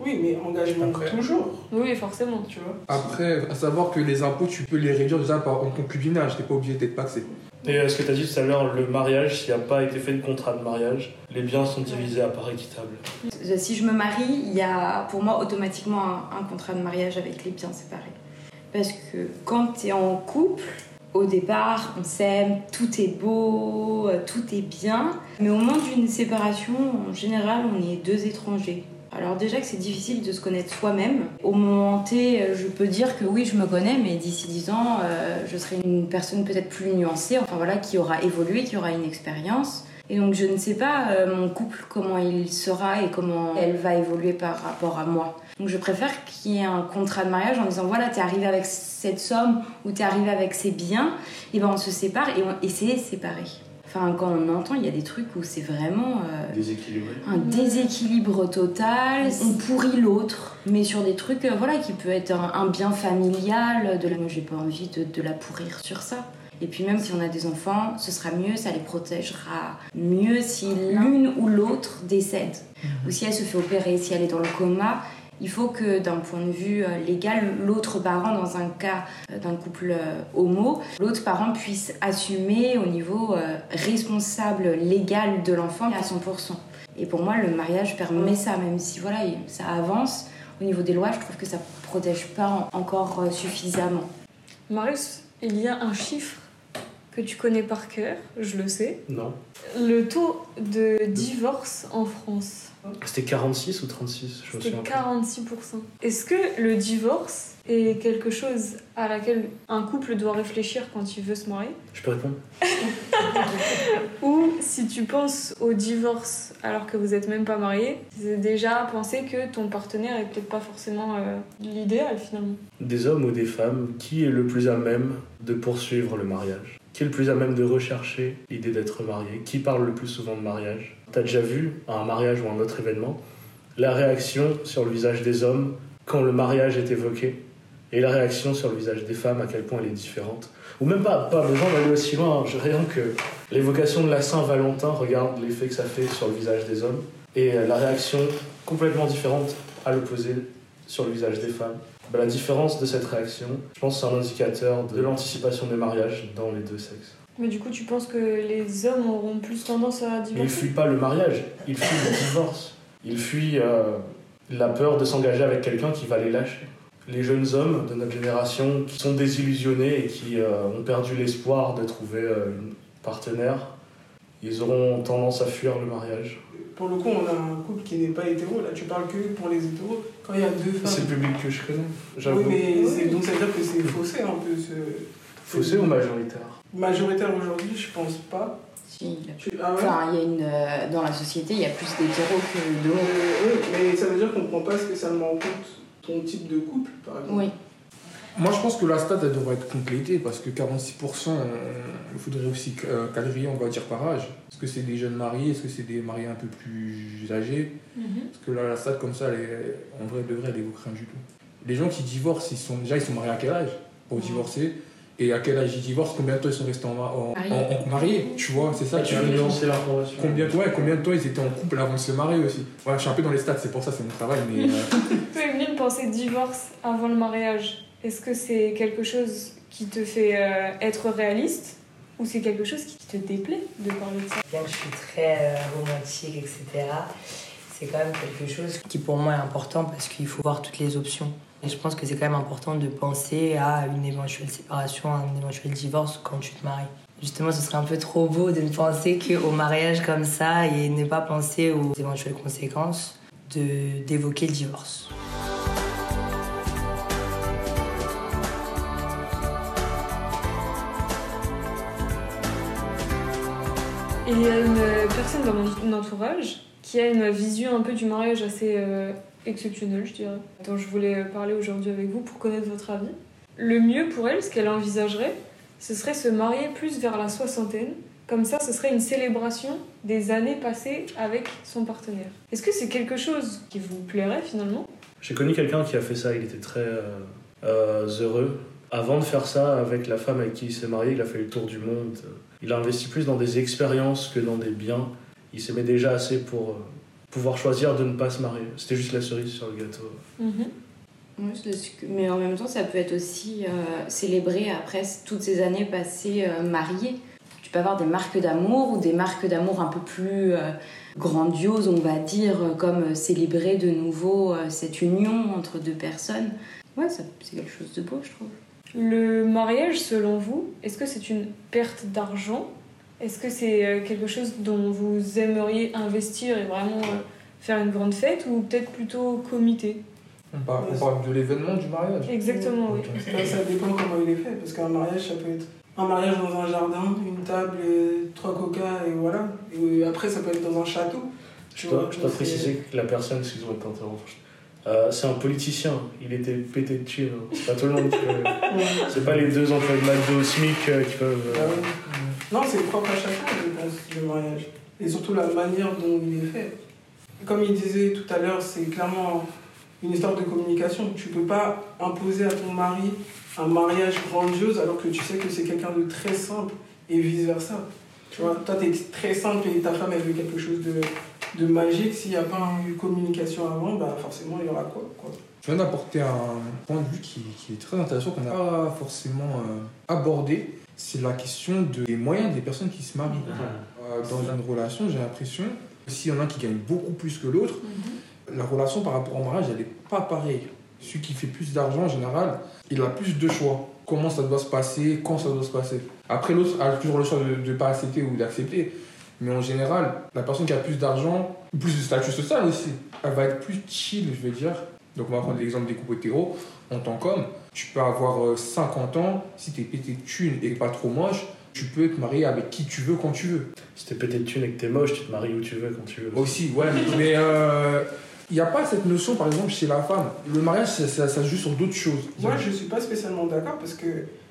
Oui, mais engagement Après. toujours, Oui, forcément. tu vois. Après, à savoir que les impôts, tu peux les réduire déjà par en concubinage, t'es pas obligé d'être paxé. Et euh, ce que tu as dit tout à l'heure, le mariage, s'il n'y a pas été fait de contrat de mariage, les biens sont divisés à part équitable. Si je me marie, il y a pour moi automatiquement un, un contrat de mariage avec les biens séparés. Parce que quand tu es en couple, au départ, on s'aime, tout est beau, euh, tout est bien. Mais au moment d'une séparation, en général, on est deux étrangers. Alors déjà que c'est difficile de se connaître soi-même. Au moment T, je peux dire que oui, je me connais, mais d'ici 10 ans, euh, je serai une personne peut-être plus nuancée, enfin voilà, qui aura évolué, qui aura une expérience. Et donc je ne sais pas euh, mon couple comment il sera et comment elle va évoluer par rapport à moi. Donc je préfère qu'il y ait un contrat de mariage en disant voilà t'es arrivé avec cette somme ou t'es arrivé avec ces biens, et ben on se sépare et, on, et c'est séparé. Enfin, quand on entend, il y a des trucs où c'est vraiment euh, Déséquilibré. un déséquilibre total. On pourrit l'autre, mais sur des trucs, euh, voilà, qui peut être un, un bien familial. De la... Moi, j'ai pas envie de, de la pourrir sur ça. Et puis même si on a des enfants, ce sera mieux, ça les protégera mieux si l'une ou l'autre décède. Ou si elle se fait opérer, si elle est dans le coma, il faut que d'un point de vue euh, légal, l'autre parent, dans un cas euh, d'un couple euh, homo, l'autre parent puisse assumer au niveau responsable légal de l'enfant à 100%. Et pour moi, le mariage permet ça, même si voilà, il- ça avance. Au niveau des lois, je trouve que ça protège pas en- encore suffisamment. Marius, il y a un chiffre que tu connais par cœur, je le sais. Non. Le taux de divorce en France, C'était 46 ou 36 Je c'était souviens plus. 46%. Est-ce que le divorce est quelque chose à laquelle un couple doit réfléchir quand il veut se marier? Je peux répondre Ou si tu penses au divorce alors que vous n'êtes même pas marié, c'est déjà penser que ton partenaire est peut-être pas forcément euh, l'idéal finalement. Des hommes ou des femmes, qui est le plus à même de poursuivre le mariage? Qui est le plus à même de rechercher l'idée d'être marié? Qui parle le plus souvent de mariage? T'as déjà vu, à un mariage ou un autre événement, la réaction sur le visage des hommes quand le mariage est évoqué et la réaction sur le visage des femmes, à quel point elle est différente? Ou même pas, pas besoin d'aller aussi loin, je- rien que l'évocation de la Saint-Valentin, regarde l'effet que ça fait sur le visage des hommes, et la réaction complètement différente à l'opposé sur le visage des femmes. Bah, la différence de cette réaction, je pense que c'est un indicateur de l'anticipation des mariages dans les deux sexes. Mais du coup, tu penses que les hommes auront plus tendance à Mais ils divorcer fuient pas le mariage, ils fuient le divorce. Ils fuient euh, la peur de s'engager avec quelqu'un qui va les lâcher. Les jeunes hommes de notre génération qui sont désillusionnés et qui euh, ont perdu l'espoir de trouver euh, une partenaire, ils auront tendance à fuir le mariage. Pour le coup, on a un couple qui n'est pas hétéro. Là, tu parles que pour les hétéros. Quand il y a deux C'est femmes. le public que je connais, Oui, j'avoue. mais c'est- donc ça veut dire que c'est faussé un peu. Ce... Faussé ou majoritaire? Majoritaire aujourd'hui, je pense pas. Si, il y a plus- Tu- Ah ouais Enfin, il y a une, euh, dans la société, il y a plus d'hétéros que de oui, mais ça veut dire qu'on prend pas spécialement en compte ton type de couple, par exemple. Oui. Moi, je pense que la stat, elle devrait être complétée parce que 46%, euh, il faudrait aussi euh, quadriller, on va dire, par âge. Est-ce que c'est des jeunes mariés? Est-ce que c'est des mariés un peu plus âgés? Parce que là, la stat, comme ça, elle est- en vrai, de vrai, elle évoque rien du tout. Les gens qui divorcent, ils sont, déjà, ils sont mariés à quel âge pour divorcer? Et à quel âge ils divorcent? Combien de temps ils sont restés en, ma- en- Mariés. en- en- mariés Tu vois, c'est ça tu qui veux est nuancer l'information. Combien, ouais, combien de temps ils étaient en couple avant de se marier aussi? Voilà, je suis un peu dans les stats, c'est pour ça, c'est mon travail, mais... euh, Toi, Evelyne, penser divorce avant le mariage, est-ce que c'est quelque chose qui te fait euh, être réaliste ou c'est quelque chose qui te déplaît de parler de ça? Bien que je suis très euh, romantique, etc., c'est quand même quelque chose qui pour moi est important parce qu'il faut voir toutes les options. Et je pense que c'est quand même important de penser à une éventuelle séparation, à un éventuel divorce quand tu te maries. Justement, ce serait un peu trop beau de ne penser qu'au mariage comme ça et ne pas penser aux éventuelles conséquences d'évoquer le divorce. Il y a une personne dans mon entourage qui a une vision un peu du mariage assez euh, exceptionnelle, je dirais, dont je voulais euh, parler aujourd'hui avec vous pour connaître votre avis. Le mieux pour elle, ce qu'elle envisagerait, ce serait se marier plus vers la soixantaine. Comme ça, ce serait une célébration des années passées avec son partenaire. Est-ce que c'est quelque chose qui vous plairait finalement? J'ai connu quelqu'un qui a fait ça, il était très euh, euh, heureux. Avant de faire ça, avec la femme avec qui il s'est marié, il a fait le tour du monde. Il a investi plus dans des expériences que dans des biens. Il s'aimait déjà assez pour euh, pouvoir choisir de ne pas se marier. C'était juste la cerise sur le gâteau. Que- Mais en même temps, ça peut être aussi euh, célébré après toutes ces années passées euh, mariées. Tu peux avoir des marques d'amour ou des marques d'amour un peu plus euh, grandioses, on va dire, euh, comme euh, célébrer de nouveau euh, cette union entre deux personnes. Ouais, c'est quelque chose de beau, je trouve. Le mariage, selon vous, est-ce que c'est une perte d'argent? Est-ce que c'est euh, quelque chose dont vous aimeriez investir et vraiment euh, faire une grande fête ou peut-être plutôt comité? On, parle, on parle de l'événement du mariage. Exactement, oui. Ça, ça dépend comment il est fait, parce qu'un mariage, ça peut être un mariage dans un jardin, une table, et trois coca, et voilà. Et après, ça peut être dans un château. Je dois, je dois préciser que la personne, excuse-moi de t'interrompre, euh, c'est un politicien. Il était pété de thunes. hein. C'est pas tout le monde qui peut- Ouais. C'est pas les deux emplois de McDo SMIC euh, qui peuvent. Ah euh, ouais. Non, c'est propre à chacun. mais pour le mariage. Et surtout la manière dont il est fait. Comme il disait tout à l'heure, c'est clairement une histoire de communication. Tu peux pas imposer à ton mari un mariage grandiose alors que tu sais que c'est quelqu'un de très simple et vice-versa. Tu vois, toi, tu es très simple et ta femme, elle veut quelque chose de, de magique. S'il n'y a pas eu communication avant, bah forcément, il y aura quoi, quoi. Je viens d'apporter un point de vue qui, qui est très intéressant, qu'on n'a pas forcément euh, abordé. C'est la question de- des moyens des personnes qui se marient. Euh, dans une relation, j'ai l'impression, s'il y en a un qui gagne beaucoup plus que l'autre, la relation par rapport au mariage, elle n'est pas pareille. Celui qui fait plus d'argent, en général, il a plus de choix. Comment ça doit se passer, quand ça doit se passer. Après, l'autre a toujours le choix de ne pas accepter ou d'accepter. Mais en général, la personne qui a plus d'argent, plus de statut social aussi, elle va être plus chill, je vais dire. Donc, on va prendre l'exemple des couples hétéros. En tant qu'homme, tu peux avoir euh, 50 ans, si t'es pété de thunes et pas trop moche, tu peux te marier avec qui tu veux quand tu veux. Si t'es pété de thunes et que t'es moche, tu te maries où tu veux quand tu veux. Aussi, ouais, mais il n'y a pas cette notion, par exemple, chez la femme. Le mariage, ça, ça, joue sur d'autres choses. Moi, je suis pas spécialement d'accord parce que,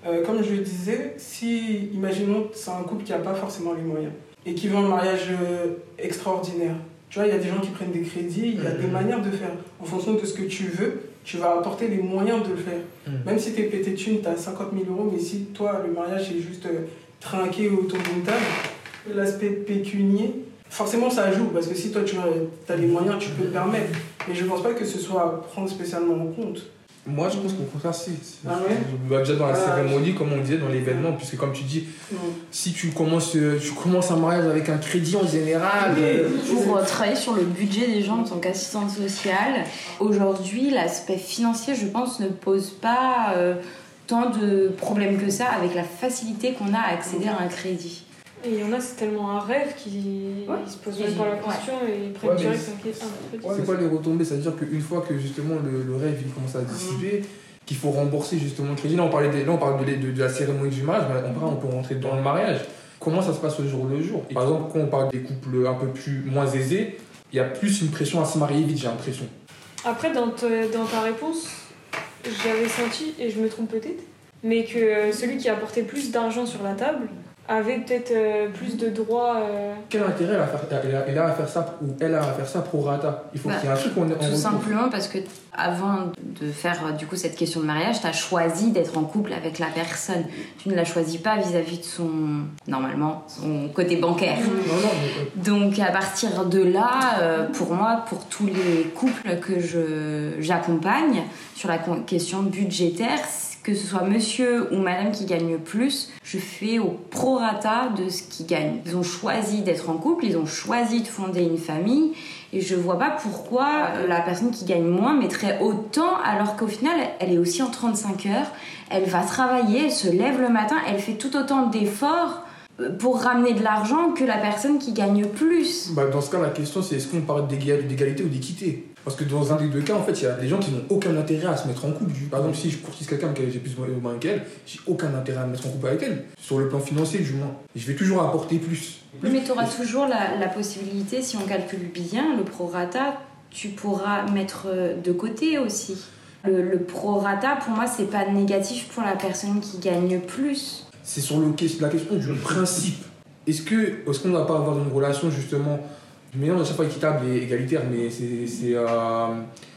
euh, comme je le disais, si, imaginons, c'est un couple qui n'a pas forcément les moyens et qui veut un mariage euh, extraordinaire. Tu vois, il y a des gens qui prennent des crédits, il y a des manières de faire. En fonction de ce que tu veux, tu vas apporter les moyens de le faire. Mhm. Même si tu es pété de thunes, tu as 50 000 euros, mais si toi, le mariage est juste euh, trinqué autour d'une table, l'aspect pécunier, forcément ça joue parce que si toi tu as les moyens, tu peux te permettre. Mais je pense pas que ce soit à prendre spécialement en compte. Moi, je pense qu'au contraire, si. Ah ouais bah, déjà dans la Ah, cérémonie, comme on disait, dans l'événement, puisque comme tu dis, si tu commences, euh, tu commences un mariage avec un crédit en général, Pour euh, travailler sur le budget des gens en tant qu'assistante sociale, aujourd'hui, l'aspect financier, je pense, ne pose pas euh, tant de problèmes que ça avec la facilité qu'on a à accéder à un crédit. Et il y en a, c'est tellement un rêve qu'ils Ouais. se posent même pas la ouais. question et ils prennent Ouais, direct un c'est quoi les retombées C'est-à-dire qu'une fois que justement le, le rêve il commence à dissiper, qu'il faut rembourser justement le crédit. Là, on, parlait des- là, on parle de, de- de la cérémonie du mariage, mais après, on peut rentrer dans le mariage. Comment ça se passe au jour le jour? Et Par exemple, quand on parle des couples un peu plus moins aisés, il y a plus une pression à se marier vite, j'ai l'impression. Après, dans, te- dans ta réponse, j'avais senti, et je me trompe peut-être, mais que euh, celui qui apportait plus d'argent sur la table avait peut-être euh, plus de droits. euh, Quel intérêt elle a, à faire, elle a- elle a à faire ça ou elle a à faire ça pro rata? Il faut Bah, qu'il y ait un truc qu'on en Tout simplement parce que avant de faire euh, du coup cette question de mariage, tu as choisi d'être en couple avec la personne. Tu ne la choisis pas vis-à-vis de son normalement son côté bancaire. Non, non, mais, euh, Donc à partir de là, euh, pour moi, pour tous les couples que je j'accompagne sur la question budgétaire, que ce soit monsieur ou madame qui gagne plus, je fais au prorata de ce qu'ils gagnent. Ils ont choisi d'être en couple, ils ont choisi de fonder une famille, et je vois pas pourquoi euh, la personne qui gagne moins mettrait autant alors qu'au final, elle est aussi en 35 heures, elle va travailler, elle se lève le matin, elle fait tout autant d'efforts euh, pour ramener de l'argent que la personne qui gagne plus. bah, dans ce cas, la question c'est est-ce qu'on parle d'égal- d'égalité ou d'équité? Parce que dans un des deux cas, en fait, il y a des gens qui n'ont aucun intérêt à se mettre en couple. Par exemple, si je courtise quelqu'un qui j'ai plus de moyens qu'elle, j'ai aucun intérêt à me mettre en couple avec elle. Sur le plan financier, du moins. Je vais toujours apporter plus. Mais tu auras toujours la, la possibilité, si on calcule bien le prorata, tu pourras mettre euh, de côté aussi. Le, le prorata, pour moi, c'est pas négatif pour la personne qui gagne plus. c'est sur le, la question du principe. Est-ce que est-ce qu'on ne va pas avoir une relation justement mélange à chaque fois équitable et égalitaire, mais c'est c'est, euh,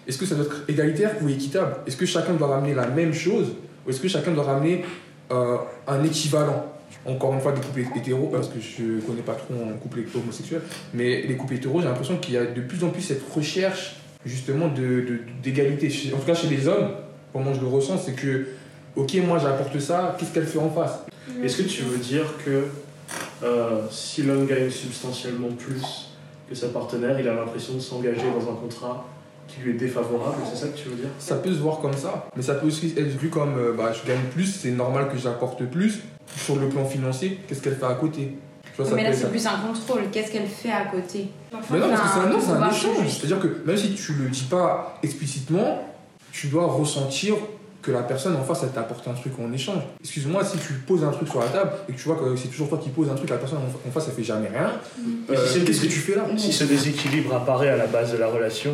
est-ce que ça doit être égalitaire ou équitable? Est-ce que chacun doit ramener la même chose ou est-ce que chacun doit ramener euh, un équivalent? Encore une fois, des couples hétéros, parce que je connais pas trop un couple homosexuel, mais les couples hétéros, j'ai l'impression qu'il y a de plus en plus cette recherche justement de- de- d'égalité. Chez- en tout cas, chez les hommes, comment je le ressens, c'est que, ok, moi j'apporte ça, qu'est-ce qu'elle fait en face? Est-ce que tu veux dire que euh, si l'homme gagne substantiellement plus que sa partenaire, il a l'impression de s'engager dans un contrat qui lui est défavorable C'est ça que tu veux dire? Ça peut se voir comme ça, mais ça peut aussi être vu comme euh, bah, je gagne plus, c'est normal que j'apporte plus. Sur le plan financier, qu'est-ce qu'elle fait à côté? Tu vois, ça mais là, c'est plus un contrôle. Qu'est-ce qu'elle fait à côté? Mais non, parce que c'est un, non, c'est un échange. C'est-à-dire que même si tu le dis pas explicitement, tu dois ressentir que la personne en face, elle t'apporte un truc en échange. Excuse-moi, si tu poses un truc sur la table et que tu vois que c'est toujours toi qui poses un truc, la personne en face, elle fait jamais rien, euh, si c'est- qu'est-ce que tu fais là? Si ce déséquilibre apparaît à la base de la relation,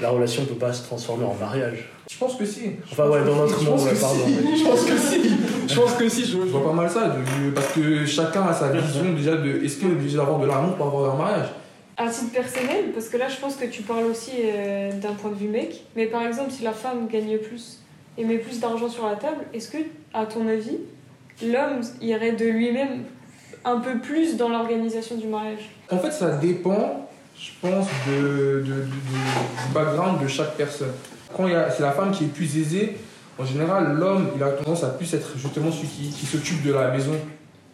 la relation ne peut pas se transformer en mariage. Je pense que si. Enfin, ouais, dans notre monde, pardon. si. Je pense que si. Je pense que si. Je je vois pas mal ça. de- parce que chacun a sa vision déjà de est-ce qu'on est obligé d'avoir de l'amour pour avoir un mariage? À titre personnel, parce que là je pense que tu parles aussi euh, d'un point de vue mec, mais par exemple si la femme gagne plus et met plus d'argent sur la table, est-ce que, à ton avis, l'homme irait de lui-même un peu plus dans l'organisation du mariage? En fait, ça dépend, je pense, de, de- de- de- du background de chaque personne. Quand il y a- c'est la femme qui est plus aisée, en général, l'homme, il a tendance à plus être justement celui qui, qui s'occupe de la maison.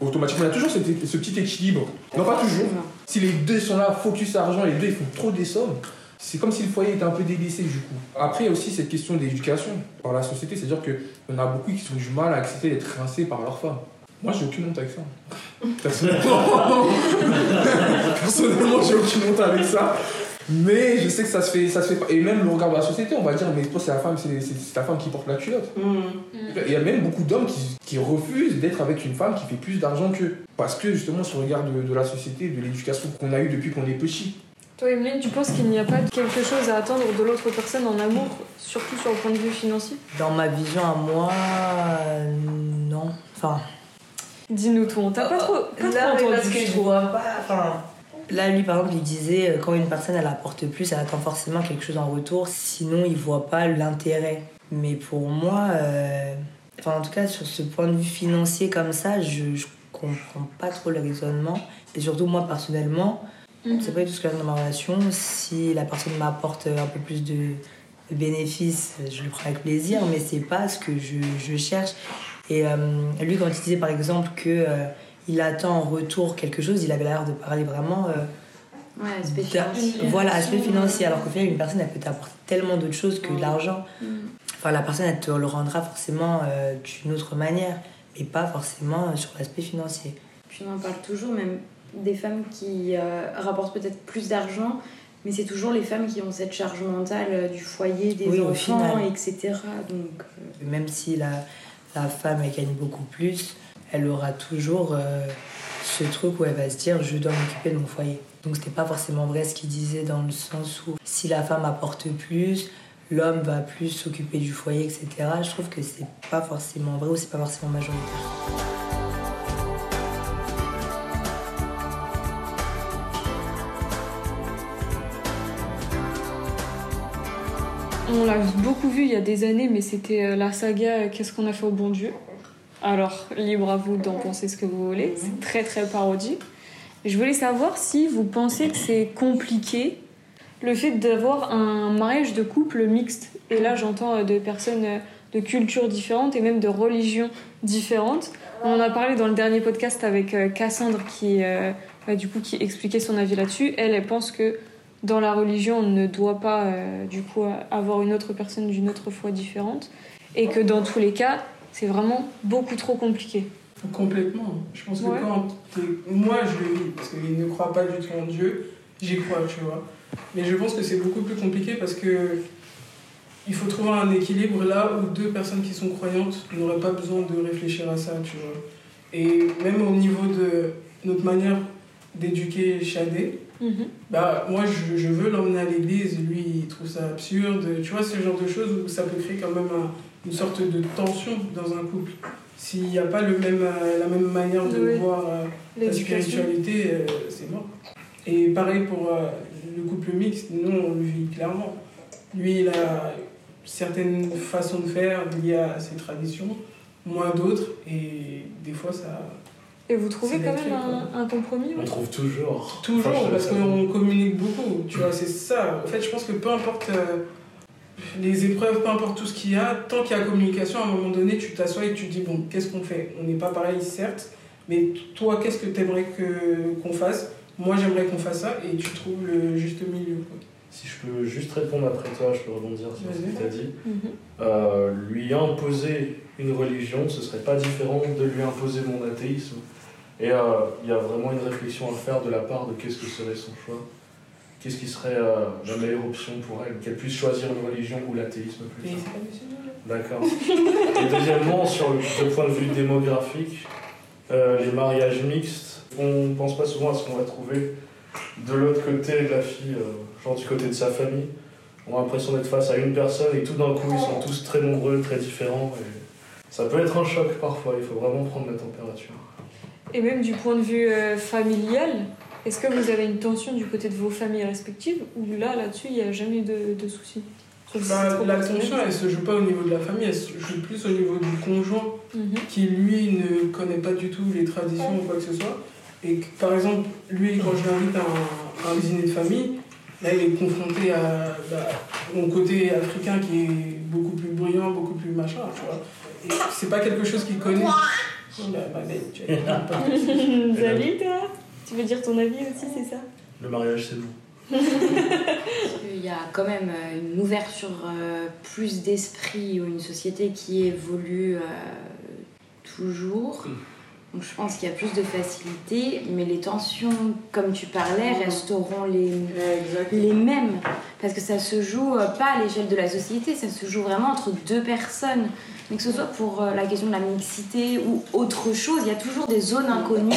Automatiquement, il y a toujours cet- ce petit équilibre. Non, pas toujours. Si les deux sont là, focus argent, les deux ils font trop des sommes, c'est comme si le foyer était un peu délaissé du coup. Après, il y a aussi cette question d'éducation par la société, c'est-à-dire qu'il y en a beaucoup qui ont du mal à accepter d'être rincés par leur femme. Moi, j'ai aucune honte avec ça. Personnellement, Personnellement j'ai aucune honte avec ça. Mais je sais que ça se fait, ça se fait pas. Et même le regard de la société, on va dire, mais toi, c'est la femme, c'est c'est- c'est la femme qui porte la culotte. Il y a même beaucoup d'hommes qui, qui refusent d'être avec une femme qui fait plus d'argent qu'eux. Parce que justement, ce regard de, de la société, de l'éducation qu'on a eu depuis qu'on est petit. Toi, Emeline, tu penses qu'il n'y a pas quelque chose à attendre de l'autre personne en amour, surtout sur le point de vue financier? Dans ma vision à moi, euh, non. Enfin, Dis-nous tout, on t'a pas trop, pas Là, trop entendu. parce que je vois pas. Enfin, là, lui, par exemple, il disait euh, quand une personne elle apporte plus, elle attend forcément quelque chose en retour, sinon il voit pas l'intérêt. Mais pour moi, euh, enfin, en tout cas, sur ce point de vue financier comme ça, je, je comprends pas trop le raisonnement. Et surtout, moi, personnellement, Mhm. c'est pas du tout ce que j'aime dans ma relation. Si la personne m'apporte un peu plus de bénéfices, je le prends avec plaisir, mais c'est pas ce que je, je cherche. Et euh, lui, quand il disait par exemple que euh, il attend en retour quelque chose, il avait l'air de parler vraiment. euh, Ouais, aspect financier. Voilà, aspect financier. Alors qu'au final, une personne, elle peut t'apporter tellement d'autres choses que de l'argent. Mm. Enfin, la personne, elle te le rendra forcément euh, d'une autre manière, mais pas forcément euh, sur l'aspect financier. Puis on en parle toujours, même des femmes qui euh, rapportent peut-être plus d'argent, mais c'est toujours les femmes qui ont cette charge mentale euh, du foyer, des Oui, enfants, etc. Donc, euh, Même si la, la femme, elle gagne beaucoup plus, elle aura toujours euh, ce truc où elle va se dire je dois m'occuper de mon foyer. Donc c'était pas forcément vrai ce qu'il disait dans le sens où si la femme apporte plus, l'homme va plus s'occuper du foyer, etc. Je trouve que c'est pas forcément vrai ou c'est pas forcément majoritaire. On l'a beaucoup vu il y a des années, mais c'était euh, la saga euh, Qu'est-ce qu'on a fait au bon Dieu? Alors, libre à vous d'en penser ce que vous voulez. C'est très très parodique. Je voulais savoir si vous pensez que c'est compliqué le fait d'avoir un mariage de couple mixte. Et là, j'entends euh, de personnes de cultures différentes et même de religions différentes. On en a parlé dans le dernier podcast avec Cassandre qui, euh, bah, du coup, qui expliquait son avis là-dessus. Elle, elle pense que dans la religion, on ne doit pas euh, du coup avoir une autre personne d'une autre foi différente et que dans tous les cas, c'est vraiment beaucoup trop compliqué. Complètement. Je pense que Ouais. quand Moi, je le vis, parce qu'il ne croit pas du tout en Dieu. J'y crois, tu vois. Mais je pense que c'est beaucoup plus compliqué parce que il faut trouver un équilibre là où deux personnes qui sont croyantes n'auraient pas besoin de réfléchir à ça, tu vois. Et même au niveau de notre manière d'éduquer Shadé, bah, moi, je, je veux l'emmener à l'église, lui, il trouve ça absurde. Tu vois, le genre de choses où ça peut créer quand même un- une sorte de tension dans un couple. S'il n'y a pas le même, euh, la même manière de Oui. voir euh, la spiritualité, euh, c'est mort. Et pareil pour le couple mixte, nous, on le vit clairement. Lui, il a certaines façons de faire liées à ses traditions, moins d'autres, et des fois, ça... Et vous trouvez quand même un, un compromis On trouve toujours. Toujours, Enfin, parce qu'on communique beaucoup, tu vois, c'est ça. En fait, je pense que peu importe euh, les épreuves, peu importe tout ce qu'il y a, tant qu'il y a communication, à un moment donné, tu t'assois et tu te dis, bon, qu'est-ce qu'on fait? On n'est pas pareil, certes, mais toi, qu'est-ce que tu aimerais que, qu'on fasse? Moi, j'aimerais qu'on fasse ça, et tu trouves le juste milieu. quoi. Si je peux juste répondre après toi, je peux rebondir sur ce que tu as dit. Mhm. Euh, lui imposer une religion, ce serait pas différent de lui imposer mon athéisme. Et euh, il y a vraiment une réflexion à faire de la part de qu'est-ce que serait son choix. qu'est-ce qui serait euh, la meilleure option pour elle Qu'elle puisse choisir une religion ou l'athéisme plus tard. D'accord. Et deuxièmement, sur le, le point de vue démographique, euh, les mariages mixtes, on ne pense pas souvent à ce qu'on va trouver de l'autre côté de la fille, genre du côté de sa famille. On a l'impression d'être face à une personne et tout d'un coup ils sont tous très nombreux, très différents. Et ça peut être un choc parfois, il faut vraiment prendre la température. Et même du point de vue euh, familial, est-ce que vous avez une tension du côté de vos familles respectives ou là, là-dessus, il n'y a jamais de, de soucis? Bah, la tension, elle se joue pas au niveau de la famille, elle se joue plus au niveau du conjoint Mhm. qui lui ne connaît pas du tout les traditions ou quoi que ce soit. Et que, par exemple, lui, quand je l'invite à un, à un dîner de famille, là il est confronté à bah, mon côté africain qui est beaucoup plus bruyant, beaucoup plus machin, tu vois. C'est pas quelque chose qu'il connaît. Oh, bah, belle, tu as pas Salut toi Tu veux dire ton avis aussi, c'est ça? Le mariage c'est bon. Il y a quand même euh, une ouverture euh, plus d'esprit ou une société qui évolue euh, toujours. Donc je pense qu'il y a plus de facilité, mais les tensions, comme tu parlais, resteront les, Exact. les mêmes. Parce que ça se joue euh, pas à l'échelle de la société, ça se joue vraiment entre deux personnes. Mais que ce soit pour euh, la question de la mixité ou autre chose, il y a toujours des zones inconnues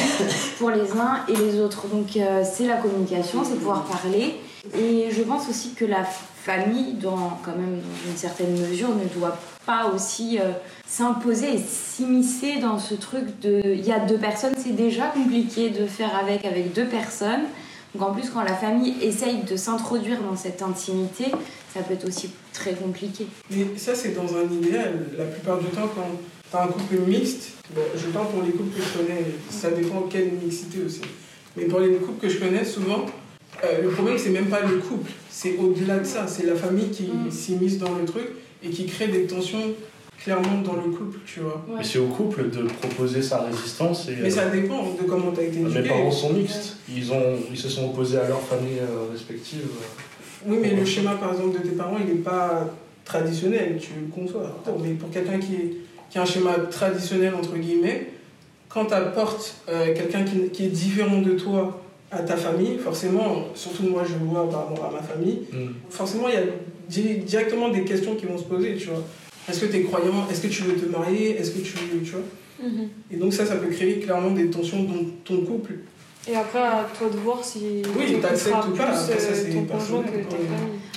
pour les uns et les autres. Donc euh, c'est la communication, c'est pouvoir parler. Et je pense aussi que la famille, dans, quand même dans une certaine mesure, ne doit pas aussi euh, s'imposer et s'immiscer dans ce truc de il y a deux personnes, c'est déjà compliqué de faire avec avec deux personnes. Donc en plus, quand la famille essaye de s'introduire dans cette intimité, ça peut être aussi très compliqué. Mais ça, c'est dans un idéal. La plupart du temps, quand tu as un couple mixte, je parle pour les couples que je connais, ça dépend quelle mixité aussi. Mais pour les couples que je connais, souvent, euh, le problème, c'est même pas le couple, c'est au-delà de ça. C'est la famille qui Mm. s'immisce dans le truc et qui crée des tensions clairement dans le couple, tu vois. Mais c'est au couple de proposer sa résistance et. Mais ça dépend de comment tu as été éduqué. Mes parents sont mixtes, ils, ont, ils se sont opposés à leur famille euh, respective. Oui, mais le schéma, par exemple, de tes parents, il n'est pas traditionnel, tu le conçois. Mais pour quelqu'un qui, est- qui a un schéma traditionnel, entre guillemets, quand tu apportes quelqu'un qui, qui est différent de toi à ta famille, forcément, surtout moi je vois par rapport à ma famille, Mm. forcément il y a di- directement des questions qui vont se poser, tu vois. Est-ce que tu es croyant? Est-ce que tu veux te marier? Est-ce que tu tu vois? Mhm. Et donc ça, ça peut créer clairement des tensions dans ton couple. Et après, à toi de voir si Oui, tu t'acceptes feras ou pas, après, ça, euh, c'est.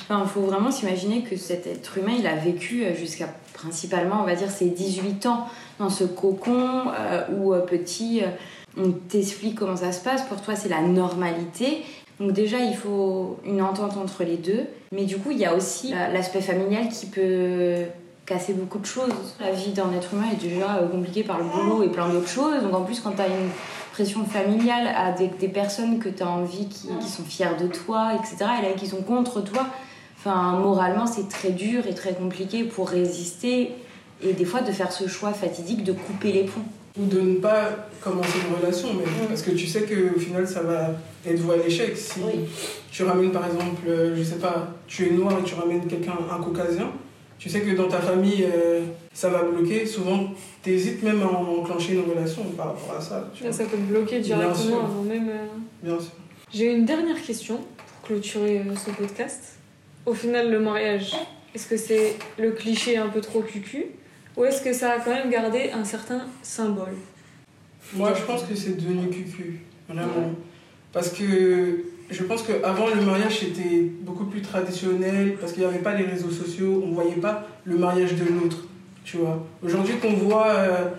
Enfin, il faut vraiment s'imaginer que cet être humain, il a vécu euh, jusqu'à principalement, on va dire, ses 18 ans dans ce cocon euh, où euh, petit, euh, on t'explique comment ça se passe. Pour toi, c'est la normalité. Donc déjà, il faut une entente entre les deux. Mais du coup, il y a aussi euh, l'aspect familial qui peut casser beaucoup de choses. La vie d'un être humain est déjà euh, compliquée par le boulot et plein d'autres choses. Donc en plus, quand tu as une pression familiale avec des personnes que tu as envie qui, sont fières de toi, etc., et là qui sont contre toi, enfin, moralement, c'est très dur et très compliqué pour résister et des fois de faire ce choix fatidique de couper les ponts. Ou de ne pas commencer une relation même parce que tu sais que au final ça va être voué à l'échec si Oui. tu ramènes par exemple euh, je sais pas tu es noir et tu ramènes quelqu'un un caucasien tu sais que dans ta famille euh, ça va bloquer souvent t'hésites même à enclencher une relation par rapport à ça tu Là, ça peut te bloquer directement avant même. euh, bien sûr J'ai une dernière question pour clôturer euh, ce podcast. Au final, le mariage, est-ce que c'est le cliché un peu trop cucu ou est-ce que ça a quand même gardé un certain symbole? Moi je pense que c'est devenu cucu vraiment. Parce que je pense qu'avant le mariage c'était beaucoup plus traditionnel parce qu'il n'y avait pas les réseaux sociaux on voyait pas le mariage de l'autre tu vois. Aujourd'hui qu'on voit euh,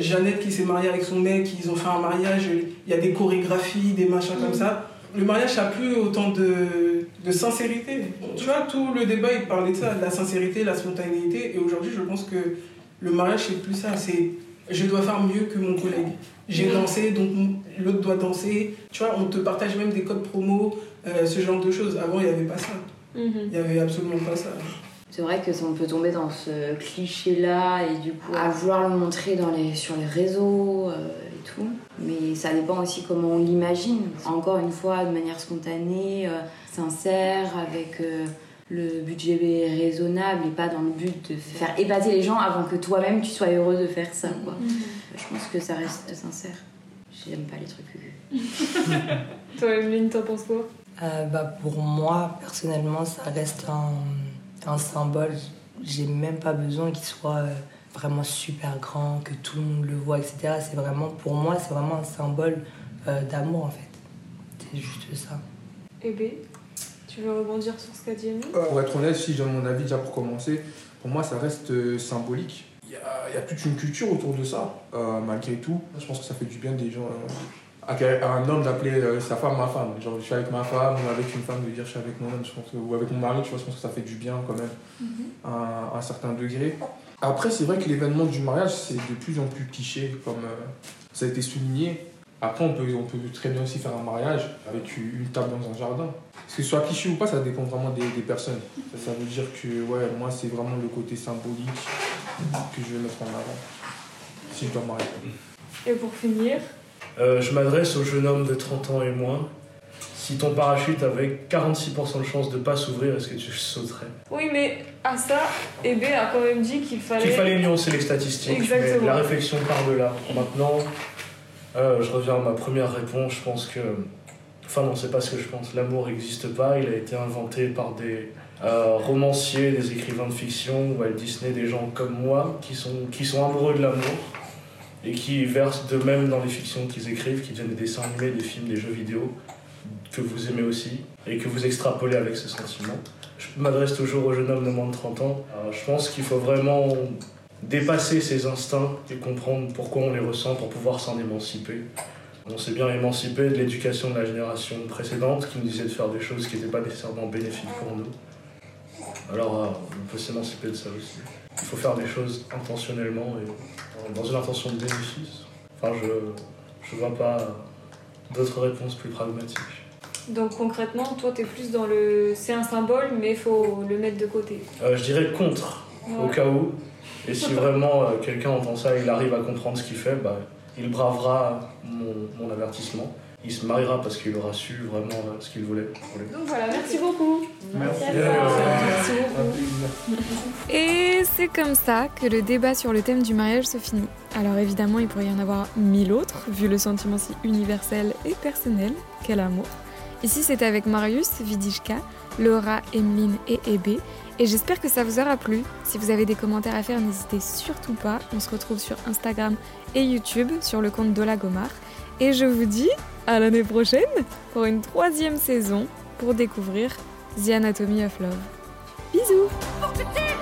Jeannette qui s'est mariée avec son mec ils ont fait un mariage il y a des chorégraphies des machins comme ça le mariage n'a plus autant de, de sincérité tu vois tout le débat il parlait de ça de la sincérité la spontanéité et aujourd'hui je pense que le mariage c'est plus ça c'est je dois faire mieux que mon collègue j'ai dansé, donc l'autre doit danser. Tu vois, on te partage même des codes promo, euh, ce genre de choses. Avant, il n'y avait pas ça. Mhm. Il n'y avait absolument pas ça. C'est vrai que ça, on peut tomber dans ce cliché-là et du coup à vouloir le montrer dans les, sur les réseaux euh, et tout. Mais ça dépend aussi comment on l'imagine. Encore une fois, de manière spontanée, euh, sincère, avec euh, le budget raisonnable et pas dans le but de faire épater les gens avant que toi-même tu sois heureux de faire ça. Quoi. Je pense que ça reste sincère. J'aime pas les trucs. Toi, Emeline, t'en penses quoi? Euh, bah, Pour moi, personnellement, ça reste un, un symbole. J'ai même pas besoin qu'il soit euh, vraiment super grand, que tout le monde le voit, etc. C'est vraiment, pour moi, c'est vraiment un symbole euh, d'amour en fait. C'est juste ça. Et B, tu veux rebondir sur ce qu'a dit Amy Pour être honnête, si donne mon avis déjà pour commencer, pour moi ça reste euh, symbolique. Il y, a, il y a toute une culture autour de ça, euh, malgré tout. Je pense que ça fait du bien des gens. euh, à, un homme d'appeler euh, sa femme ma femme. Genre je suis avec ma femme ou avec une femme de dire je suis avec mon homme, je pense que- ou avec mon mari, tu vois, je pense que ça fait du bien quand même à, un- à un certain degré. Après, c'est vrai que l'événement du mariage, c'est de plus en plus cliché, comme euh, ça a été souligné. Après, on peut, on peut très bien aussi faire un mariage avec une table dans un jardin. Que ce soit cliché ou pas, ça dépend vraiment des, des personnes. Ça, ça veut dire que, ouais, moi, c'est vraiment le côté symbolique que je vais mettre en avant. Si je dois me marier. Et pour finir, Euh, je m'adresse au jeune homme de 30 ans et moins. Si ton parachute avait 46% de chance de pas s'ouvrir, est-ce que tu sauterais? Oui, mais à ça, B a quand même dit qu'il fallait. Qu'il fallait nuancer les statistiques, Exactement. mais la réflexion part de là. Maintenant, euh, je reviens à ma première réponse. Je pense que. Enfin, non, c'est pas ce que je pense. L'amour n'existe pas. Il a été inventé par des euh, romanciers, des écrivains de fiction, Walt Disney, des gens comme moi qui sont, qui sont amoureux de l'amour et qui versent de même dans les fictions qu'ils écrivent, qui deviennent des dessins animés, des films, des jeux vidéo que vous aimez aussi et que vous extrapolez avec ce sentiment. Je m'adresse toujours aux jeunes hommes de moins de 30 ans. Je pense qu'il faut vraiment dépasser ses instincts et comprendre pourquoi on les ressent pour pouvoir s'en émanciper. On s'est bien émancipé de l'éducation de la génération précédente qui nous disait de faire des choses qui n'étaient pas nécessairement bénéfiques pour nous. Alors euh, on peut s'émanciper de ça aussi. Il faut faire des choses intentionnellement et dans une intention de bénéfice. Enfin, je ne vois pas d'autres réponses plus pragmatiques. Donc concrètement, toi, t'es plus dans le. C'est un symbole, mais il faut le mettre de côté. Euh, je dirais contre, au cas où. Et si vraiment euh, quelqu'un entend ça et il arrive à comprendre ce qu'il fait, bah, il bravera mon, mon avertissement. Il se mariera parce qu'il aura su vraiment euh, ce qu'il voulait. pour. Donc voilà, merci beaucoup. Merci. Merci beaucoup. Et c'est comme ça que le débat sur le thème du mariage se finit. Alors évidemment, il pourrait y en avoir mille autres, vu le sentiment si universel et personnel qu'est l'amour. Ici, c'était avec Marius, Vidishka, Laura, Emeline et Ebe. Et j'espère que ça vous aura plu. Si vous avez des commentaires à faire, n'hésitez surtout pas. On se retrouve sur Instagram et YouTube sur le compte Dola Gomar. Et je vous dis à l'année prochaine pour une troisième saison pour découvrir The Anatomy of Love. Bisous tu